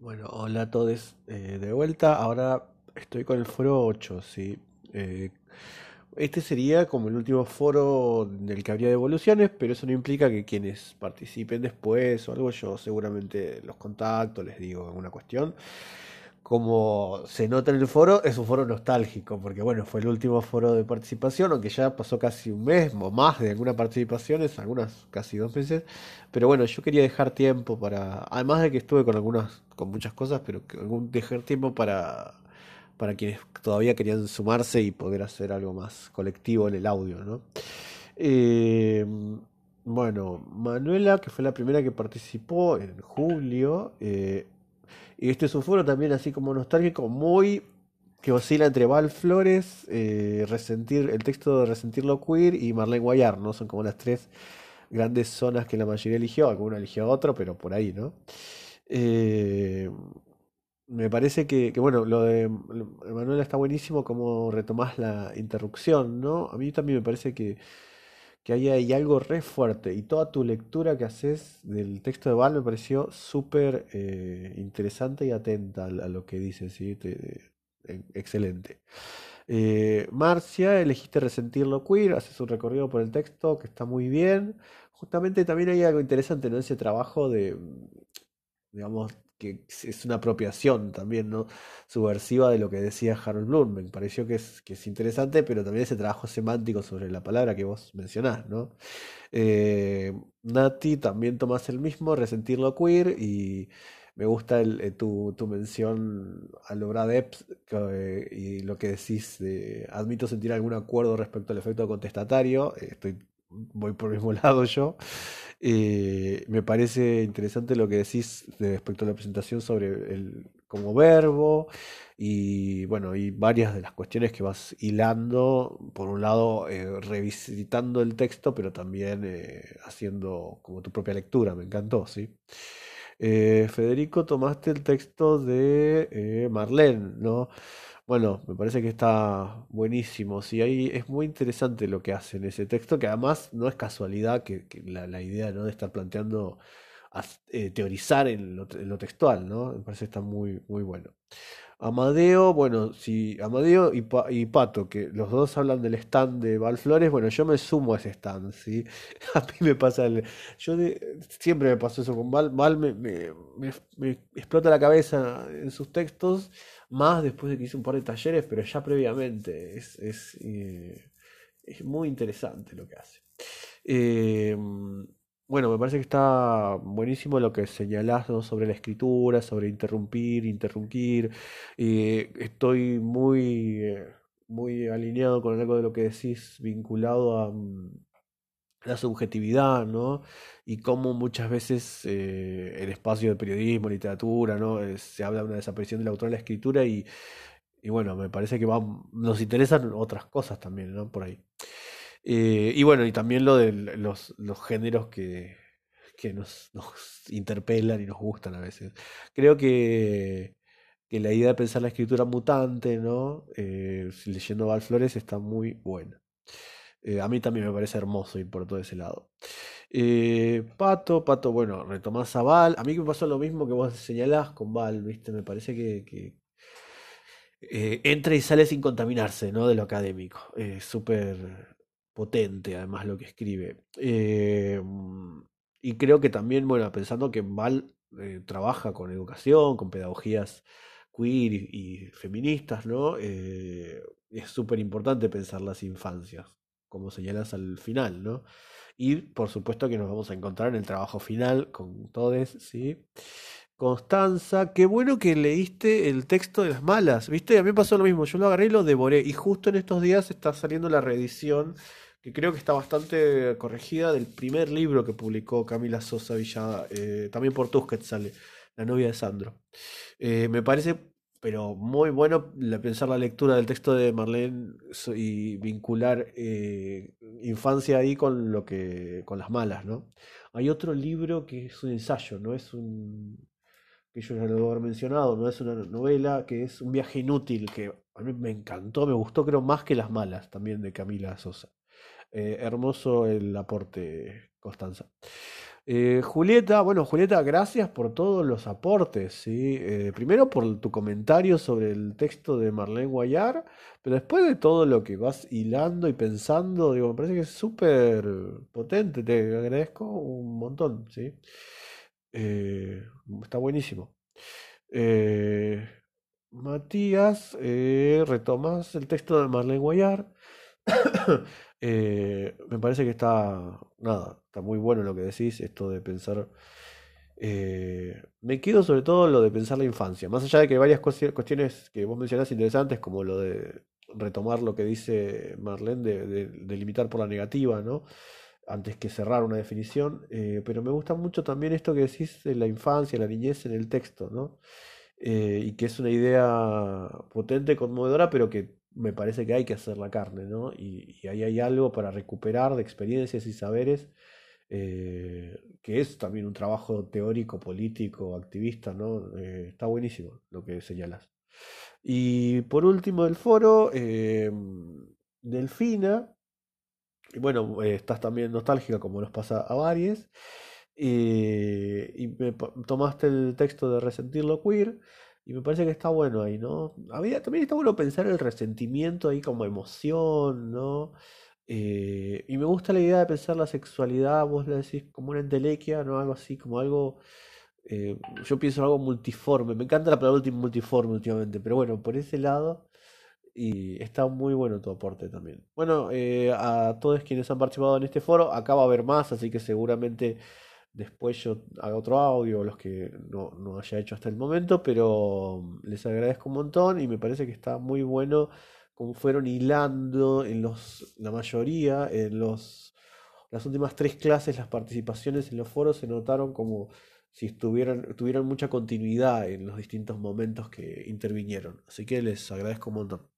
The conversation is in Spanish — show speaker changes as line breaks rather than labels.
Bueno, hola a todos eh, de vuelta. Ahora estoy con el foro 8, ¿sí? Eh, este sería como el último foro del que habría devoluciones, pero eso no implica que quienes participen después o algo, yo seguramente los contacto, les digo alguna cuestión. Como se nota en el foro, es un foro nostálgico, porque bueno, fue el último foro de participación, aunque ya pasó casi un mes o más de algunas participaciones, algunas casi dos meses. Pero bueno, yo quería dejar tiempo para, además de que estuve con algunas, con muchas cosas, pero dejar tiempo para, para quienes todavía querían sumarse y poder hacer algo más colectivo en el audio, ¿no? Eh, bueno, Manuela, que fue la primera que participó en julio, eh, y este es un foro también así como nostálgico, muy que oscila entre Val Flores, eh, Resentir, el texto de Resentirlo Queer y Marlene Guayar, ¿no? Son como las tres grandes zonas que la mayoría eligió, alguna eligió otro, pero por ahí, ¿no? Eh, me parece que, que, bueno, lo de Manuela está buenísimo como retomás la interrupción, ¿no? A mí también me parece que que ahí hay algo re fuerte y toda tu lectura que haces del texto de Val me pareció súper eh, interesante y atenta a, lo que dice, ¿sí? Eh, excelente. Eh, Marcia, elegiste Resentirlo Queer, haces un recorrido por el texto que está muy bien. Justamente también hay algo interesante, ¿no? Ese trabajo de, digamos, que es una apropiación también, ¿no? Subversiva de lo que decía Harold Bloom. Me pareció que es, que es interesante, pero también ese trabajo semántico sobre la palabra que vos mencionás, ¿no? Eh, Nati, también tomás el mismo, Resentirlo Queer, y me gusta eh, tu, tu mención a Laura Depth que, y lo que decís de admito sentir algún acuerdo respecto al efecto contestatario. eh, Estoy, voy por el mismo lado yo. Eh, me parece interesante lo que decís de- respecto a la presentación sobre el como verbo y bueno, y varias de las cuestiones que vas hilando, por un lado eh, revisitando el texto, pero también eh, haciendo como tu propia lectura, me encantó, ¿sí? Federico, tomaste el texto de Marlene, ¿no? Bueno, me parece que está buenísimo. Ahí es muy interesante lo que hace en ese texto, que además no es casualidad que, la, idea, ¿no? de estar planteando, eh, teorizar en lo, textual, ¿no? Me parece que está muy, muy bueno. Amadeo, bueno, si Amadeo y, y Pato, que los dos hablan del stand de Valflores, bueno, yo me sumo a ese stand, ¿sí? A mí me pasa el, yo de- siempre me pasó eso con Val, Val me- me- me explota la cabeza en sus textos, más después de que hice un par de talleres, pero ya previamente, es, es, eh, es muy interesante lo que hace. Eh, bueno, me parece que está buenísimo lo que señalás, sobre la escritura, sobre interrumpir, interrumpir. Eh, estoy muy, eh, muy alineado con algo de lo que decís vinculado a mm, la subjetividad, ¿no? Y cómo muchas veces eh, en espacio de periodismo, literatura, ¿no? Eh, se habla de una desaparición del autor en la escritura y, y bueno, me parece que va, nos interesan otras cosas también, ¿no? Por ahí. Eh, y bueno, y también lo de los, los géneros que, que nos, nos interpelan y nos gustan a veces. Creo que, que la idea de pensar la escritura mutante, ¿no? Eh, leyendo Val Flores está muy buena. Eh, a mí también me parece hermoso ir por todo ese lado. Eh, Pato, Pato, bueno, retomás a Val. A mí me pasó lo mismo que vos señalás con Val, ¿viste? Me parece que, eh, entra y sale sin contaminarse, ¿no? De lo académico. Es súper potente, además, lo que escribe. Y creo que también, bueno, pensando que Val trabaja con educación, con pedagogías queer y, feministas, ¿no? Es súper importante pensar las infancias, como señalas al final, ¿no? Y por supuesto que nos vamos a encontrar en el trabajo final con todos, ¿sí? Constanza, qué bueno que leíste el texto de las malas, ¿viste? A mí me pasó lo mismo, yo lo agarré y lo devoré. Y justo en estos días está saliendo la reedición, que creo que está bastante corregida, del primer libro que publicó Camila Sosa Villada, eh, también por Tusquets sale, La novia de Sandro. Eh, me parece, pero muy bueno pensar la lectura del texto de Marlene y vincular eh, infancia ahí con lo que, con las malas, ¿no? Hay otro libro que es un ensayo, no es un que yo ya lo haber mencionado, no es una novela, que es Un viaje inútil, que a mí me encantó, me gustó creo más que Las malas, también de Camila Sosa. Eh, hermoso el aporte, Constanza. Eh, Julieta, bueno, Julieta, gracias por todos los aportes, ¿sí? Eh, primero por tu comentario sobre el texto de Marlene Guayar, pero después de todo lo que vas hilando y pensando, digo, me parece que es súper potente, te agradezco un montón, ¿sí? Está buenísimo. Matías, eh, retomas el texto de Marlene Guayar. Eh, me parece que está, nada, está muy bueno lo que decís, esto de pensar. eh, me quedo sobre todo lo de pensar la infancia, más allá de que hay varias cuestiones que vos mencionás interesantes, como lo de retomar lo que dice Marlene de, de- de limitar por la negativa, ¿no? Antes que cerrar una definición, eh, pero me gusta mucho también esto que decís de la infancia, la niñez en el texto, ¿no? Eh, y que es una idea potente, conmovedora, pero que me parece que hay que hacer la carne, ¿no? Y, ahí hay algo para recuperar de experiencias y saberes, eh, que es también un trabajo teórico, político, activista, ¿no? Eh, está buenísimo lo que señalas. Y por último del foro, Delfina, y bueno, estás también nostálgica como nos pasa a varios. Tomaste el texto de Resentirlo Queer y me parece que está bueno ahí, ¿no? Había, también está bueno pensar el resentimiento ahí como emoción, ¿no? Eh, y me gusta la idea de pensar la sexualidad, vos le decís como una entelequia, ¿no? Algo así, como algo, eh, yo pienso en algo multiforme, me encanta la palabra ulti- multiforme últimamente, pero bueno, por ese lado, y está muy bueno tu aporte también. Bueno, eh, a todos quienes han participado en este foro, acá va a haber más, así que seguramente después yo haga otro audio, los que no, no haya hecho hasta el momento, pero mm, les agradezco un montón y me parece que está muy bueno cómo fueron hilando en los, la mayoría, en los, las últimas tres clases, las participaciones en los foros se notaron como si estuvieran, tuvieran mucha continuidad en los distintos momentos que intervinieron. Así que les agradezco un montón.